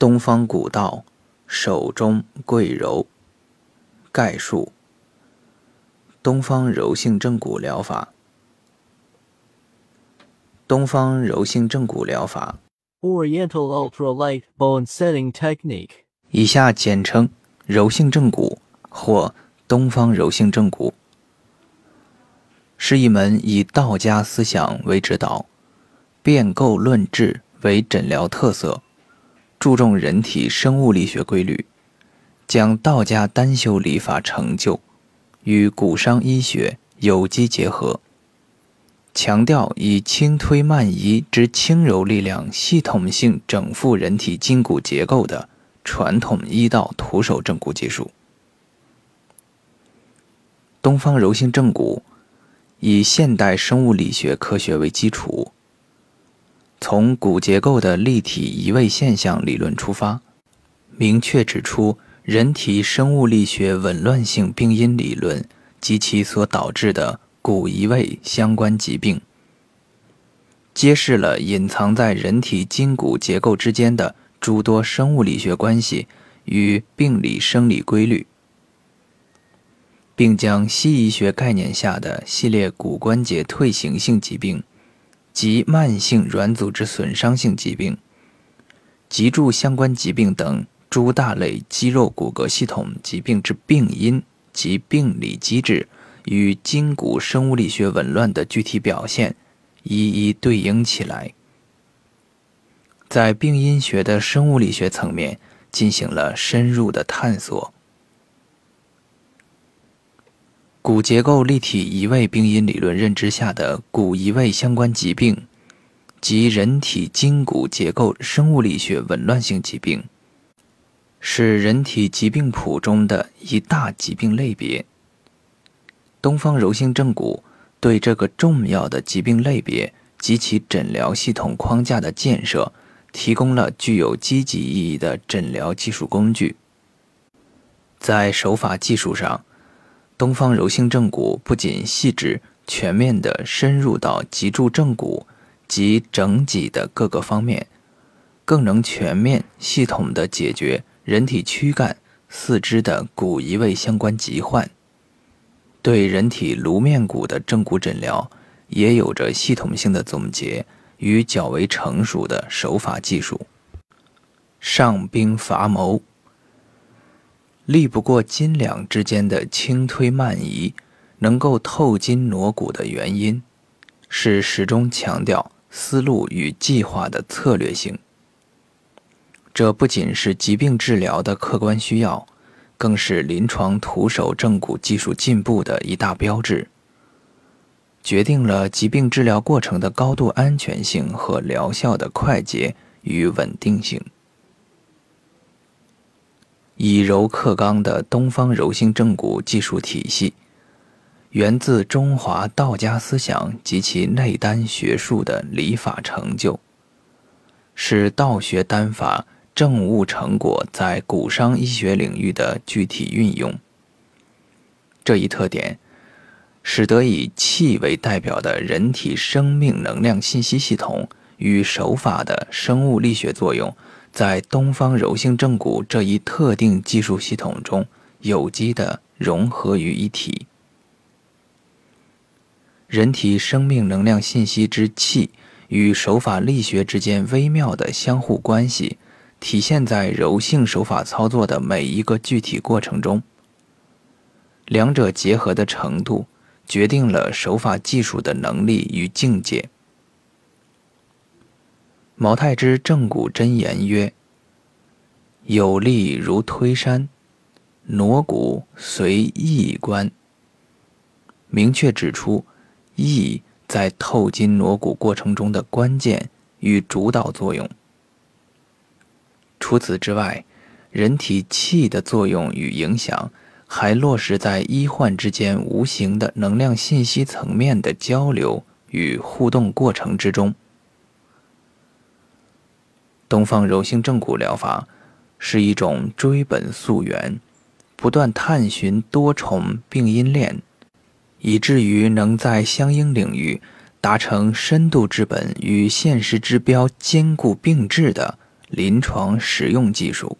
东方古道，手中贵柔。概述：东方柔性正骨疗法。东方柔性正骨疗法 Oriental Ultralight Bone Setting Technique，以下简称柔性正骨或东方柔性正骨，是一门以道家思想为指导，变构论治为诊疗特色。注重人体生物力学规律，将道家单修理法成就与古伤医学有机结合，强调以轻推慢移之轻柔力量系统性整复人体筋骨结构的传统医道徒手正骨技术。东方柔性正骨以现代生物力学科学为基础。从骨结构的立体移位现象理论出发，明确指出人体生物力学紊乱性病因理论及其所导致的骨移位相关疾病，揭示了隐藏在人体筋骨结构之间的诸多生物力学关系与病理生理规律，并将西医学概念下的系列骨关节退行性疾病。及慢性软组织损伤性疾病、脊柱相关疾病等诸大类肌肉骨骼系统疾病之病因及病理机制与筋骨生物力学紊乱的具体表现，一一对应起来，在病因学的生物力学层面进行了深入的探索。骨结构立体移位病因理论认知下的骨移位相关疾病及人体筋骨结构生物力学紊乱性疾病，是人体疾病谱中的一大疾病类别。东方柔性正骨对这个重要的疾病类别及其诊疗系统框架的建设，提供了具有积极意义的诊疗技术工具。在手法技术上，东方柔性正骨不仅细致全面地深入到脊柱正骨及整脊的各个方面，更能全面系统地解决人体躯干、四肢的骨移位相关疾患。对人体颅面骨的正骨诊疗，也有着系统性的总结与较为成熟的手法技术。上兵伐谋。力不过斤两之间的轻推慢移，能够透筋挪骨的原因，是始终强调思路与计划的策略性。这不仅是疾病治疗的客观需要，更是临床徒手正骨技术进步的一大标志，决定了疾病治疗过程的高度安全性和疗效的快捷与稳定性。以柔克刚的东方柔性正骨技术体系，源自中华道家思想及其内丹学术的理法成就，是道学丹法正悟成果在骨伤医学领域的具体运用。这一特点，使得以气为代表的人体生命能量信息系统与手法的生物力学作用。在东方柔性正骨这一特定技术系统中，有机的融合于一体。人体生命能量信息之气与手法力学之间微妙的相互关系，体现在柔性手法操作的每一个具体过程中。两者结合的程度，决定了手法技术的能力与境界。毛太之正骨真言曰：“有力如推山，挪骨随意观。”明确指出意在透筋挪骨过程中的关键与主导作用。除此之外，人体气的作用与影响，还落实在医患之间无形的能量信息层面的交流与互动过程之中。东方柔性正骨疗法是一种追本溯源、不断探寻多重病因链，以至于能在相应领域达成深度治本与现实治标兼顾并治的临床实用技术。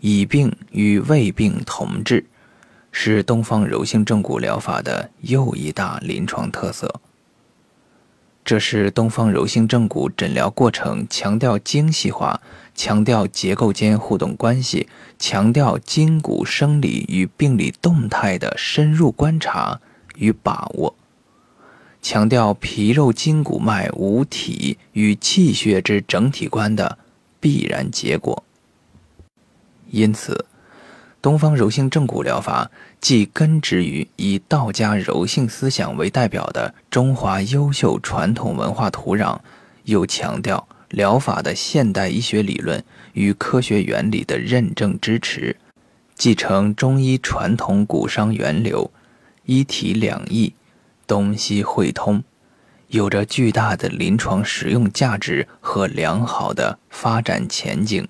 以病与未病同治，是东方柔性正骨疗法的又一大临床特色。这是东方柔性正骨诊疗过程强调精细化、强调结构间互动关系、强调筋骨生理与病理动态的深入观察与把握，强调皮肉筋骨脉五体与气血之整体观的必然结果。因此。东方柔性正骨疗法既根植于以道家柔性思想为代表的中华优秀传统文化土壤，又强调疗法的现代医学理论与科学原理的认证支持，继承中医传统骨伤源流，一体两翼，东西汇通，有着巨大的临床实用价值和良好的发展前景。